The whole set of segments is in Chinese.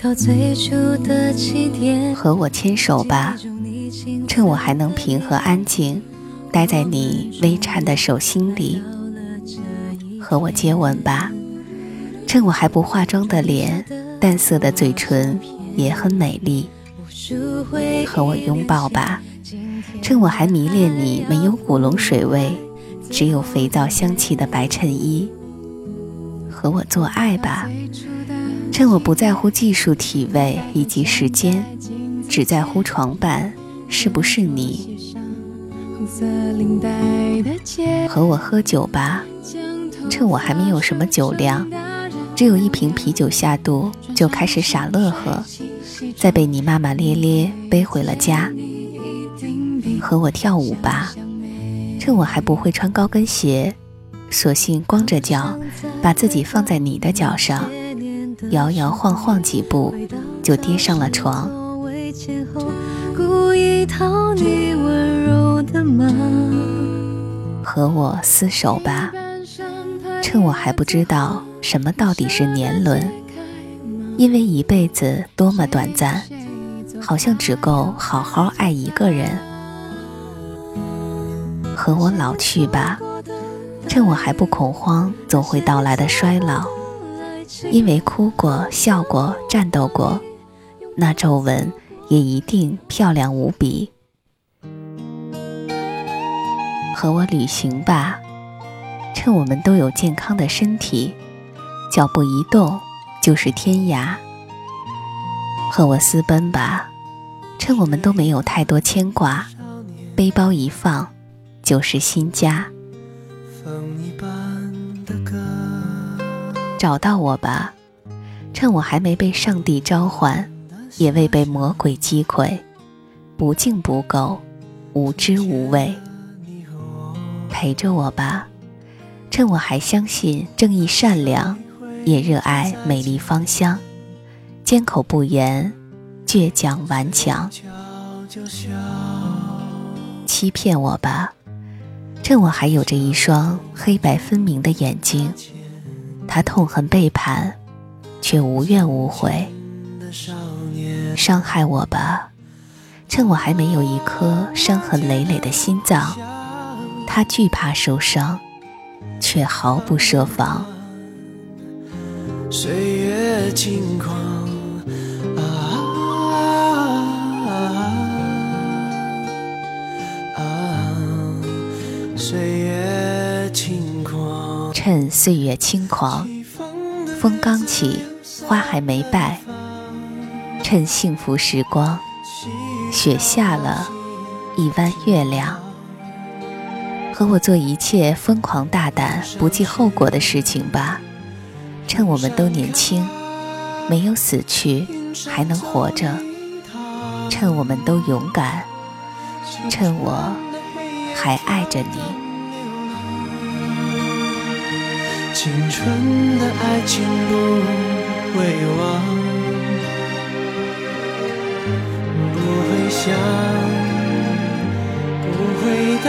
到最初的起点，和我牵手吧，趁我还能平和安静，待在你微颤的手心里。和我接吻吧，趁我还不化妆的脸，淡色的嘴唇也很美丽。和我拥抱吧，趁我还迷恋你没有古龙水味，只有肥皂香气的白衬衣。和我做爱吧。趁我不在乎技术、体位以及时间，只在乎床伴是不是你。和我喝酒吧，趁我还没有什么酒量，只有一瓶啤酒下肚就开始傻乐呵，再被你骂骂咧咧背回了家。和我跳舞吧，趁我还不会穿高跟鞋，索性光着脚，把自己放在你的脚上。摇摇晃晃几步，就跌上了床。和我厮守吧，趁我还不知道什么到底是年轮，因为一辈子多么短暂，好像只够好好爱一个人。和我老去吧，趁我还不恐慌总会到来的衰老。因为哭过、笑过、战斗过，那皱纹也一定漂亮无比。和我旅行吧，趁我们都有健康的身体，脚步一动就是天涯。和我私奔吧，趁我们都没有太多牵挂，背包一放就是新家。找到我吧，趁我还没被上帝召唤，也未被魔鬼击溃，不敬不够，无知无畏。陪着我吧，趁我还相信正义善良，也热爱美丽芳香，缄口不言，倔强顽强。欺骗我吧，趁我还有着一双黑白分明的眼睛。他痛恨背叛，却无怨无悔。伤害我吧，趁我还没有一颗伤痕累累的心脏。他惧怕受伤，却毫不设防。岁月轻狂，趁岁月轻狂，风刚起，花还没败。趁幸福时光，雪下了，一弯月亮。和我做一切疯狂大胆、不计后果的事情吧。趁我们都年轻，没有死去，还能活着。趁我们都勇敢，趁我还爱着你。青春的爱情不会忘，不会想，不会当，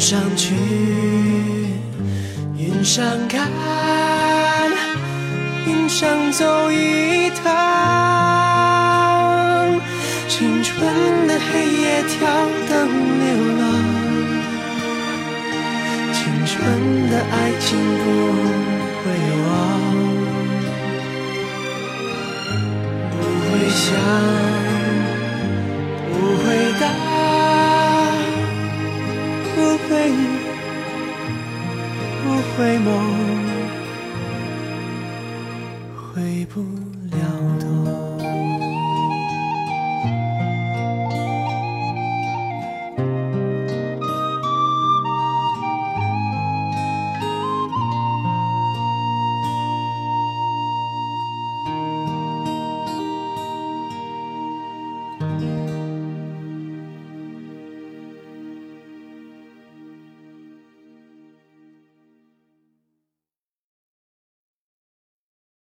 上去，云上看，云上走一趟。青春的黑夜跳灯流浪，青春的爱情不会忘，不会想，不回眸，回不了头。